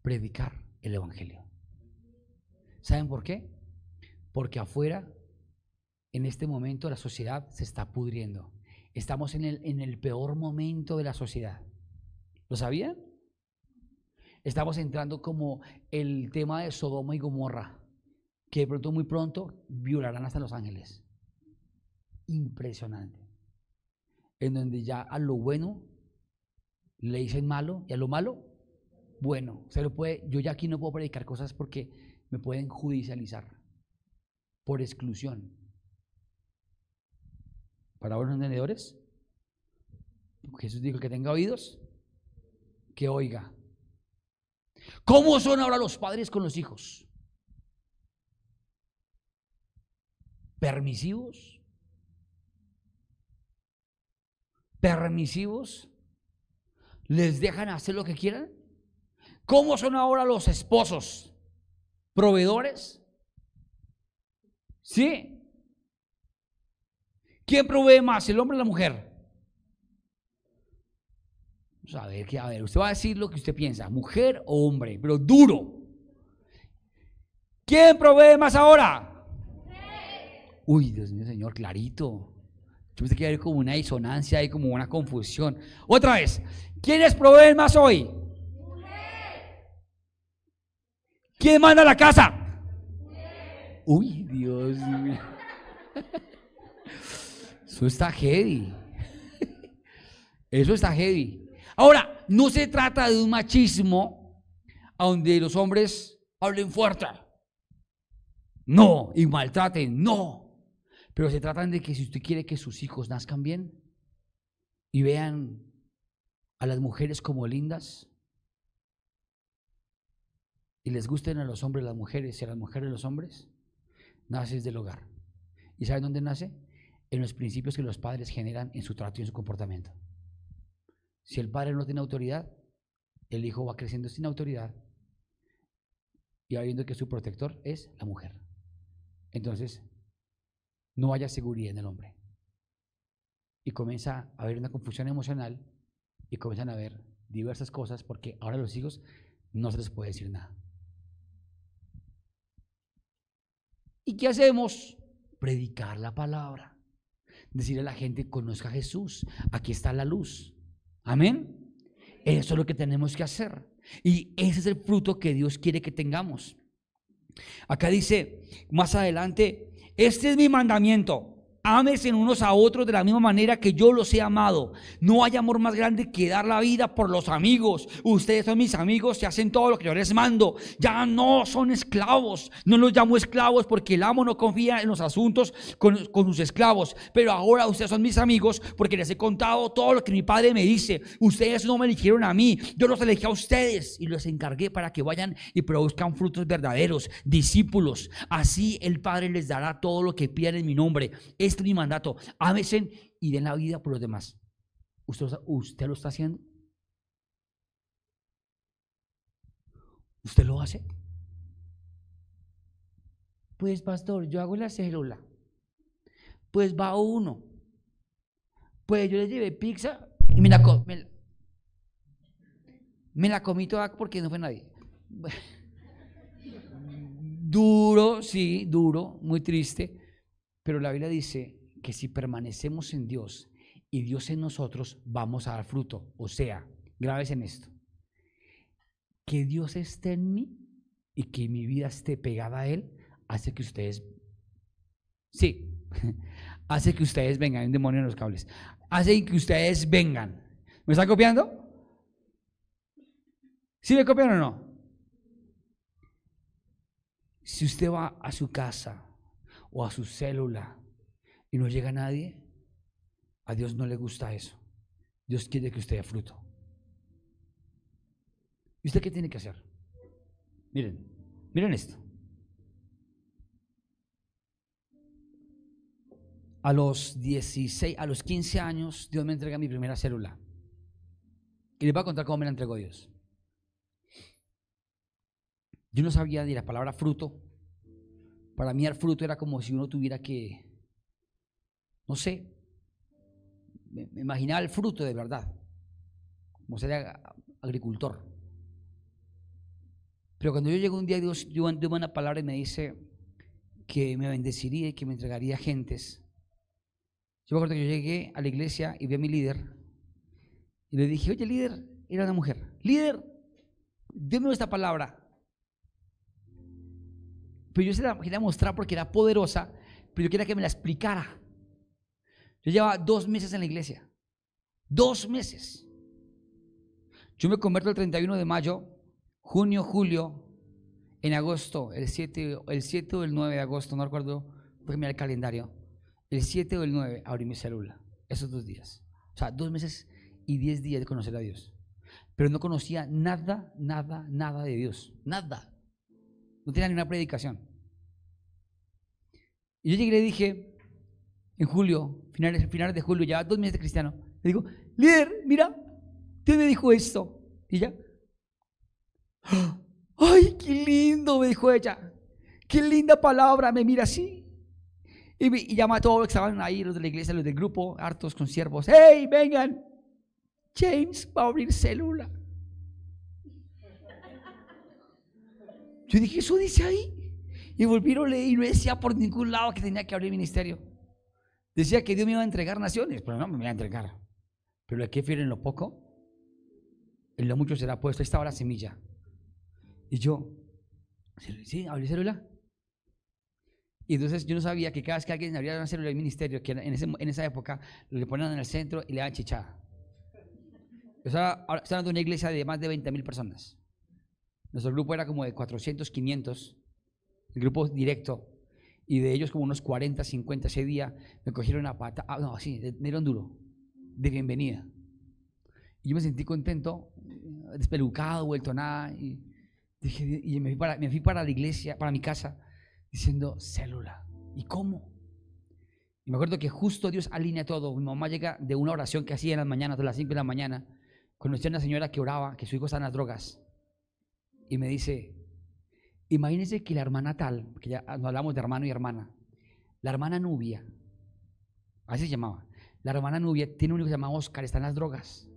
Predicar el Evangelio. ¿Saben por qué? Porque afuera en este momento la sociedad se está pudriendo. Estamos en el, en el peor momento de la sociedad. ¿Lo sabían? Estamos entrando como el tema de Sodoma y Gomorra, que de pronto, muy pronto, violarán hasta los ángeles. Impresionante. En donde ya a lo bueno le dicen malo y a lo malo, bueno. Se lo puede, yo ya aquí no puedo predicar cosas porque me pueden judicializar por exclusión para los entendedores. Jesús dijo que tenga oídos, que oiga. ¿Cómo son ahora los padres con los hijos? ¿Permisivos? ¿Permisivos? ¿Les dejan hacer lo que quieran? ¿Cómo son ahora los esposos? ¿Proveedores? Sí. ¿Quién provee más, el hombre o la mujer? a ver, a ver, usted va a decir lo que usted piensa, mujer o hombre, pero duro. ¿Quién provee más ahora? Uy, Dios mío, Señor, clarito. Yo pensé que como una disonancia y como una confusión. Otra vez, ¿quiénes proveen más hoy? ¿Quién manda la casa? Uy, Dios mío. Eso está heavy. Eso está heavy. Ahora, no se trata de un machismo donde los hombres hablen fuerte. No, y maltraten, no. Pero se trata de que si usted quiere que sus hijos nazcan bien y vean a las mujeres como lindas y les gusten a los hombres las mujeres y a las mujeres los hombres, naces del hogar. ¿Y saben dónde nace? En los principios que los padres generan en su trato y en su comportamiento. Si el padre no tiene autoridad, el hijo va creciendo sin autoridad y va viendo que su protector es la mujer. Entonces, no haya seguridad en el hombre. Y comienza a haber una confusión emocional y comienzan a haber diversas cosas porque ahora los hijos no se les puede decir nada. ¿Y qué hacemos? Predicar la palabra decirle a la gente, conozca a Jesús, aquí está la luz. Amén. Eso es lo que tenemos que hacer. Y ese es el fruto que Dios quiere que tengamos. Acá dice más adelante, este es mi mandamiento. Ámense unos a otros de la misma manera que yo los he amado. No hay amor más grande que dar la vida por los amigos. Ustedes son mis amigos y hacen todo lo que yo les mando. Ya no son esclavos. No los llamo esclavos porque el amo no confía en los asuntos con, sus esclavos. Pero ahora ustedes son mis amigos porque les he contado todo lo que mi padre me dice. Ustedes no me eligieron a mí. Yo los elegí a ustedes y los encargué para que vayan y produzcan frutos verdaderos, discípulos. Así el Padre les dará todo lo que piden en mi nombre este es mi mandato. Ámesen y den la vida por los demás. ¿Usted, ¿Usted lo está haciendo? ¿Usted lo hace? Pues pastor, yo hago la célula. Pues va uno. Pues yo le llevé pizza y me la, me, me la comí toda porque no fue nadie. Duro, sí, duro, muy triste. Pero la Biblia dice que si permanecemos en Dios y Dios en nosotros, vamos a dar fruto. O sea, graves en esto. Que Dios esté en mí y que mi vida esté pegada a Él, hace que ustedes, sí, hace que ustedes vengan, hay un demonio en los cables, hace que ustedes vengan. ¿Me están copiando? ¿Sí me copian o no? Si usted va a su casa o a su célula y no llega nadie, a Dios no le gusta eso. Dios quiere que usted dé fruto. ¿Y usted qué tiene que hacer? Miren, miren esto. A los 16, a los 15 años, Dios me entrega mi primera célula. Y les voy a contar cómo me la entregó Dios. Yo no sabía ni la palabra fruto, para mí el fruto era como si uno tuviera que, no sé, me, imaginaba el fruto de verdad, como ser agricultor. Pero cuando yo llego un día, Dios dio una palabra y me dice que me bendeciría y que me entregaría gentes. Yo me acuerdo que yo llegué a la iglesia y vi a mi líder y le dije, oye líder, era una mujer, líder, déme esta palabra. Pero yo se la quería mostrar porque era poderosa, pero yo quería que me la explicara. Yo llevaba dos meses en la iglesia. Dos meses. Yo me converto el 31 de mayo, junio, julio, en agosto, el 7, el 7 o el 9 de agosto, no recuerdo, porque mirar el calendario. El 7 o el 9 abrí mi célula, esos dos días. O sea, dos meses y diez días de conocer a Dios. Pero no conocía nada, nada, nada de Dios. Nada. No tenía ni una predicación. Y yo llegué y le dije, en julio, finales, finales de julio, ya dos meses de cristiano, le digo, líder, mira, Dios me dijo esto. Y ya, ¡ay, qué lindo! Me dijo ella. ¡Qué linda palabra! Me mira así. Y, llama a todos los que estaban ahí, los de la iglesia, los del grupo, hartos con siervos. ¡Hey, vengan! James va a abrir célula. Yo dije, ¿eso dice ahí? Y volvieron a leer y no decía por ningún lado que tenía que abrir ministerio. Decía que Dios me iba a entregar naciones, pero no me iba a entregar. Pero que fiel en lo poco, en lo mucho será puesto. Ahí estaba la semilla. Y yo, sí, abrí célula. Y entonces yo no sabía que cada vez que alguien abría una célula del ministerio, que en, en esa época le ponían en el centro y le daban chichada. Estaba hablando de una iglesia de más de 20 mil personas. Nuestro grupo era como de 400, 500, el grupo directo, y de ellos como unos 40, 50 ese día me cogieron a pata, ah, no, así, me dieron duro, de bienvenida. Y yo me sentí contento, despelucado, vuelto nada, y, dije, y me, fui para, me fui para la iglesia, para mi casa, diciendo, célula, ¿y cómo? Y me acuerdo que justo Dios alinea todo. Mi mamá llega de una oración que hacía en las mañanas, de las 5 de la mañana. Conocí a una señora que oraba, que su hijo está en las drogas y me dice, imagínense que la hermana tal, que ya no hablamos de hermano y hermana, la hermana Nubia, así se llamaba, la hermana Nubia tiene un hijo que se llama Oscar, está en las drogas.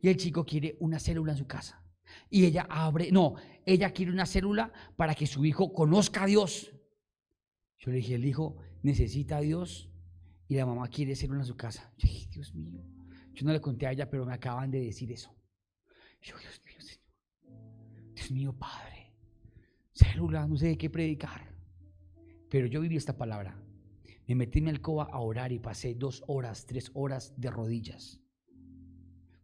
Y el chico quiere una célula en su casa. Y ella abre, no, ella quiere una célula para que su hijo conozca a Dios. Yo le dije, el hijo necesita a Dios y la mamá quiere célula en su casa. Yo dije, Dios mío. Yo no le conté a ella, pero me acaban de decir eso. Yo, Dios Dios mío, Padre, célula, no sé de qué predicar. Pero yo viví esta palabra. Me metí en mi alcoba a orar y pasé dos horas, tres horas de rodillas.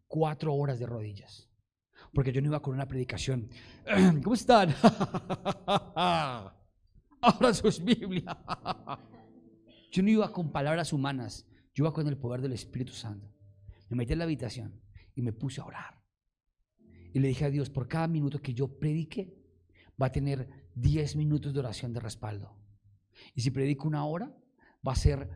Cuatro horas de rodillas. Porque yo no iba con una predicación. ¿Cómo están? Ahora sus Biblia. Yo no iba con palabras humanas. Yo iba con el poder del Espíritu Santo. Me metí en la habitación y me puse a orar. Y le dije a Dios, por cada minuto que yo predique, va a tener 10 minutos de oración de respaldo. Y si predico una hora, va a ser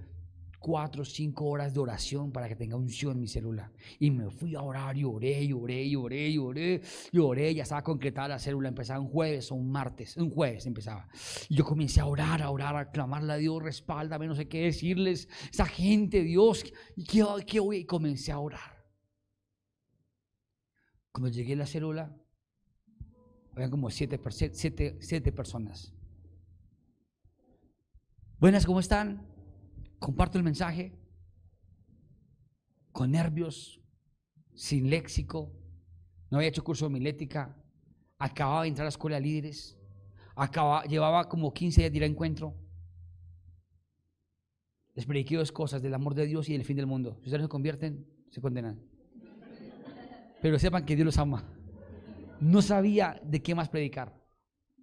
cuatro o cinco horas de oración para que tenga unción en mi célula. Y me fui a orar y oré, y oré, y oré, y oré, y oré. Ya estaba concretada la célula. Empezaba un jueves o un martes. Un jueves empezaba. Y yo comencé a orar, a orar, a clamarle a Dios, respáldame, no sé qué decirles. Esa gente, Dios, ¿qué, qué voy? Y comencé a orar. Cuando llegué a la célula, había como siete, siete, siete personas. Buenas, ¿cómo están? Comparto el mensaje con nervios, sin léxico, no había hecho curso de homilética, acababa de entrar a la escuela de líderes, acababa, llevaba como 15 días de ir a encuentro. Les prediqué dos cosas, del amor de Dios y del fin del mundo. Si ustedes se convierten, se condenan. Pero sepan que Dios los ama. No sabía de qué más predicar.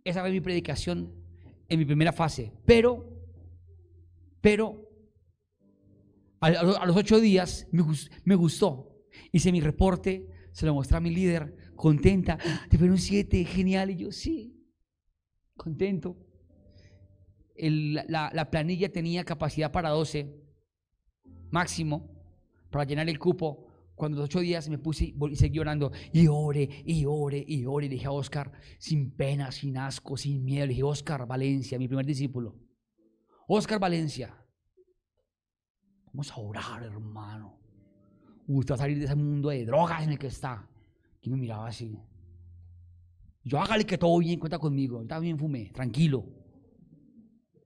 Esa fue mi predicación en mi primera fase. Pero, pero a, los ocho días me, gustó. Hice mi reporte, se lo mostré a mi líder, contenta. Te fueron siete, genial. Y yo, sí, contento. la, planilla tenía capacidad para 12, máximo, para llenar el cupo. Cuando los ocho días me puse y seguí orando, y ore, y ore, y ore. Y dije a Oscar, sin pena, sin asco, sin miedo, le dije, Oscar Valencia, mi primer discípulo. Oscar Valencia, Vamos a orar, hermano. Usted va a salir de ese mundo de drogas en el que está. Y me miraba así. Yo hágale que todo bien, cuenta conmigo. Está bien, fumé, tranquilo.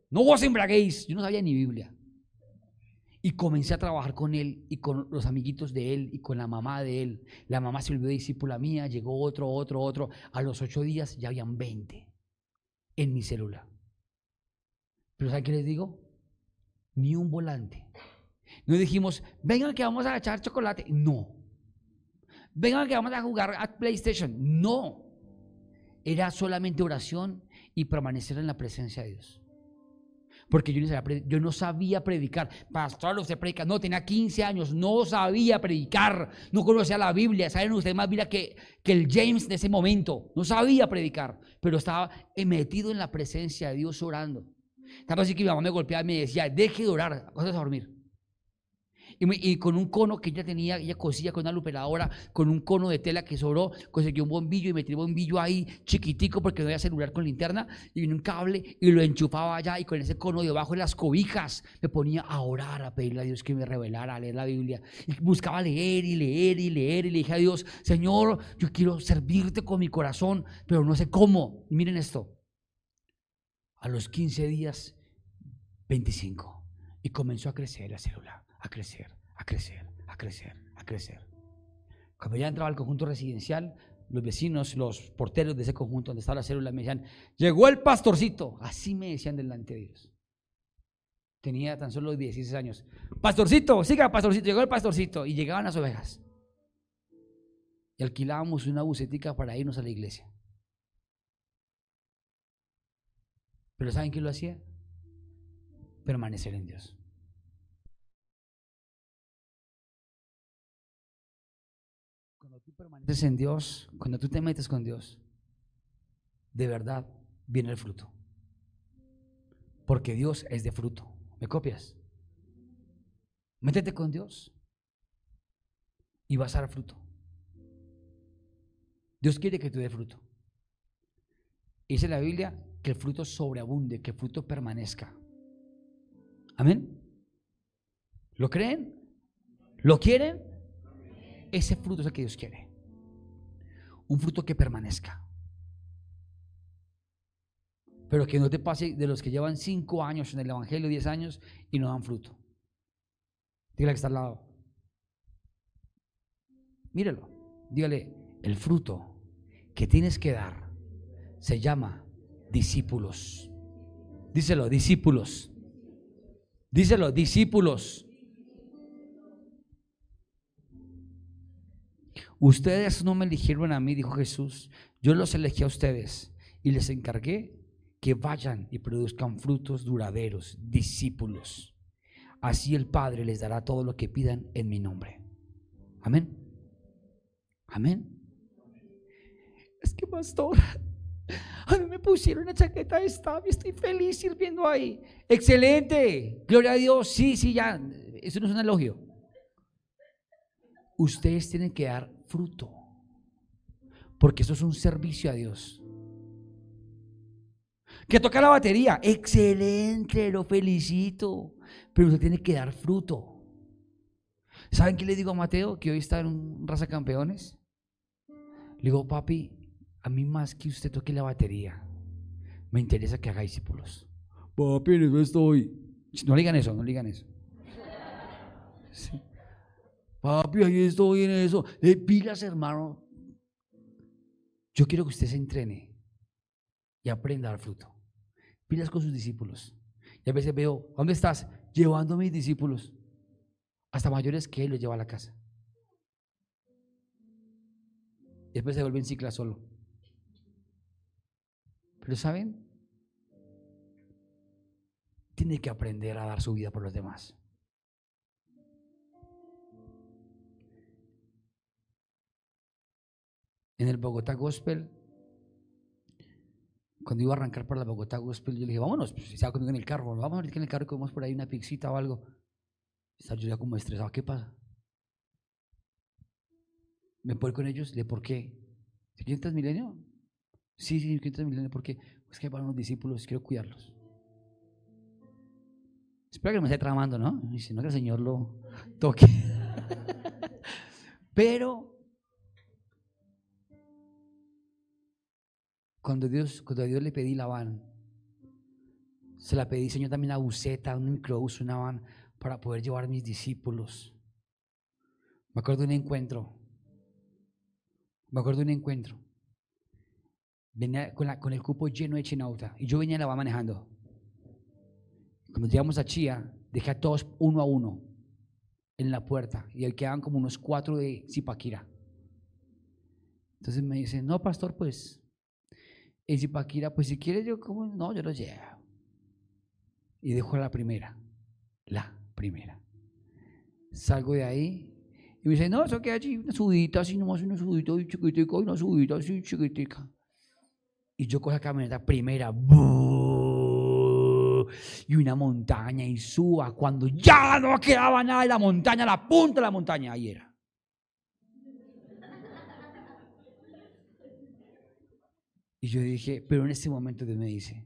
No vos embraguéis. Yo no sabía ni Biblia. Y comencé a trabajar con él y con los amiguitos de él y con la mamá de él. La mamá se volvió discípula mía, llegó otro, otro, otro. A los ocho días ya habían 20 en mi celular. Pero ¿saben qué les digo? Ni un volante. No dijimos, vengan que vamos a echar chocolate. No. Vengan que vamos a jugar a PlayStation. No. Era solamente oración y permanecer en la presencia de Dios. Porque yo no sabía, no sabía predicar. Pastor, usted predica. No, tenía 15 años. No sabía predicar. No conocía la Biblia. Saben ustedes más Biblia que, que el James de ese momento. No sabía predicar. Pero estaba metido en la presencia de Dios orando. Estaba así que mi mamá me golpeaba y me decía, deje de orar. Vas a dormir. Y, con un cono que ella tenía, ella cosía con una luperadora, con un cono de tela que sobró, consiguió un bombillo y metió un bombillo ahí chiquitico porque no había celular con linterna, y vino un cable y lo enchufaba allá y con ese cono debajo de las cobijas me ponía a orar, a pedirle a Dios que me revelara, a leer la Biblia. Y buscaba leer y leer y leer y le dije a Dios, Señor, yo quiero servirte con mi corazón, pero no sé cómo. Miren esto, a los 15 días, 25. Y comenzó a crecer la célula a crecer, a crecer, a crecer, a crecer. Cuando ya entraba al conjunto residencial, los vecinos, los porteros de ese conjunto donde estaba la célula me decían, llegó el pastorcito. Así me decían delante de Dios. Tenía tan solo 16 años. Pastorcito, siga, pastorcito, llegó el pastorcito. Y llegaban las ovejas. Y alquilábamos una bucetica para irnos a la iglesia. Pero ¿saben qué lo hacía? Permanecer en Dios. Permaneces en Dios, cuando tú te metes con Dios, de verdad viene el fruto. Porque Dios es de fruto. ¿Me copias? Métete con Dios y vas a dar fruto. Dios quiere que tú dé fruto. Dice la Biblia que el fruto sobreabunde, que el fruto permanezca. Amén. ¿Lo creen? ¿Lo quieren? Ese fruto es el que Dios quiere. Un fruto que permanezca. Pero que no te pase de los que llevan cinco años en el Evangelio, diez años y no dan fruto. Dígale que está al lado. Mírelo. Dígale, el fruto que tienes que dar se llama discípulos. Díselo, discípulos. Díselo, discípulos. Ustedes no me eligieron a mí, dijo Jesús. Yo los elegí a ustedes y les encargué que vayan y produzcan frutos duraderos, discípulos. Así el Padre les dará todo lo que pidan en mi nombre. Amén. Amén. Es que, pastor, a mí me pusieron una chaqueta de staff y estoy feliz sirviendo ahí. Excelente. Gloria a Dios. Sí, sí, ya. Eso no es un elogio. Ustedes tienen que dar fruto. Porque eso es un servicio a Dios. Que toca la batería. Excelente, lo felicito. Pero usted tiene que dar fruto. ¿Saben qué le digo a Mateo? Que hoy está en un raza campeones. Le digo, papi, a mí más que usted toque la batería, me interesa que haga discípulos. Papi, en eso estoy. No le digan eso, no le digan eso. Papi, ahí estoy en eso. De pilas, hermano. Yo quiero que usted se entrene y aprenda a dar fruto. Pilas con sus discípulos. Y a veces veo, ¿dónde estás? Llevando a mis discípulos. Hasta mayores que él los lleva a la casa. Y después se vuelve en cicla solo. Pero ¿saben? Tiene que aprender a dar su vida por los demás. En el Bogotá Gospel, cuando iba a arrancar para la Bogotá Gospel, yo le dije, vámonos, pues, si estaba conmigo en el carro, vamos a ver que en el carro comemos por ahí una pixita o algo. Estaba yo ya como estresado, ¿qué pasa? ¿Me ir con ellos? ¿De por qué? ¿500 milenio? Sí, sí, 500 milenio. ¿Por qué? Es que para unos discípulos, quiero cuidarlos. Espero que no me esté tramando, ¿no? Y si no, que el Señor lo toque. Pero cuando Dios, cuando a Dios le pedí la van, se la pedí, Señor, también a Buceta, un microbús, una van, para poder llevar a mis discípulos. Me acuerdo de un encuentro. Me acuerdo de un encuentro. Venía con, con el cupo lleno de chinauta y yo venía la va manejando. Cuando llegamos a Chía, dejé a todos uno a uno en la puerta y ahí quedaban como unos cuatro de Zipaquira. Entonces me dice, no, pastor, pues en Zipaquira, pues si quieres yo como, no, yo los llevo. Y dejo la primera, la primera. Salgo de ahí y me dice, no, eso queda allí, una subidita así, nomás una subidita chiquitica, una subidita así chiquitica. Y yo cojo la camioneta primera, y una montaña, y suba cuando ya no quedaba nada de la montaña, la punta de la montaña, ahí era. Y yo dije, pero en este momento Dios me dice,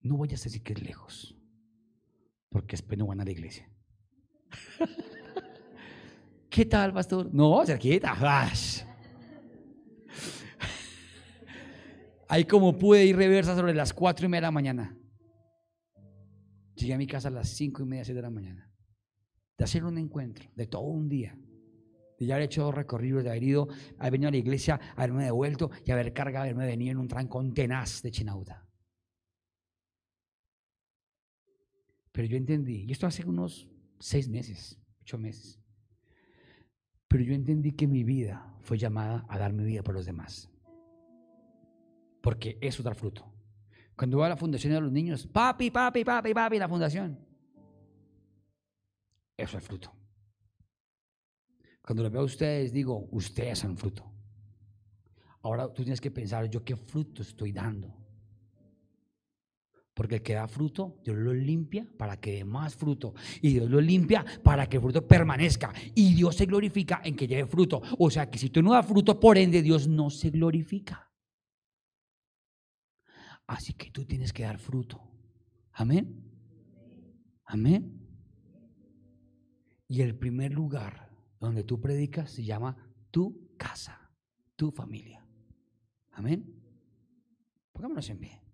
no vayas a decir que es lejos, porque después no van a la iglesia. ¿Qué tal, pastor? No, cerquita. Ahí como pude ir reversa sobre las cuatro y media de la mañana. Llegué a mi casa a las cinco y media, seis de la mañana. De hacer un encuentro, de todo un día. De ya haber hecho dos recorridos, de haber ido, haber venido a la iglesia, haberme devuelto y haber cargado, haberme venido en un trancón tenaz de Chinauta. Pero yo entendí, y esto hace unos seis meses, ocho meses. Pero yo entendí que mi vida fue llamada a dar mi vida por los demás. Porque eso da fruto. Cuando voy a la fundación de los niños, papi, papi, papi, papi, la fundación. Eso es fruto. Cuando lo veo a ustedes, digo, ustedes son fruto. Ahora tú tienes que pensar, yo qué fruto estoy dando. Porque el que da fruto, Dios lo limpia para que dé más fruto. Y Dios lo limpia para que el fruto permanezca. Y Dios se glorifica en que lleve fruto. O sea que si tú no das fruto, por ende, Dios no se glorifica. Así que tú tienes que dar fruto. Amén. Amén. Y el primer lugar donde tú predicas se llama tu casa, tu familia. Amén. Pongámonos en pie.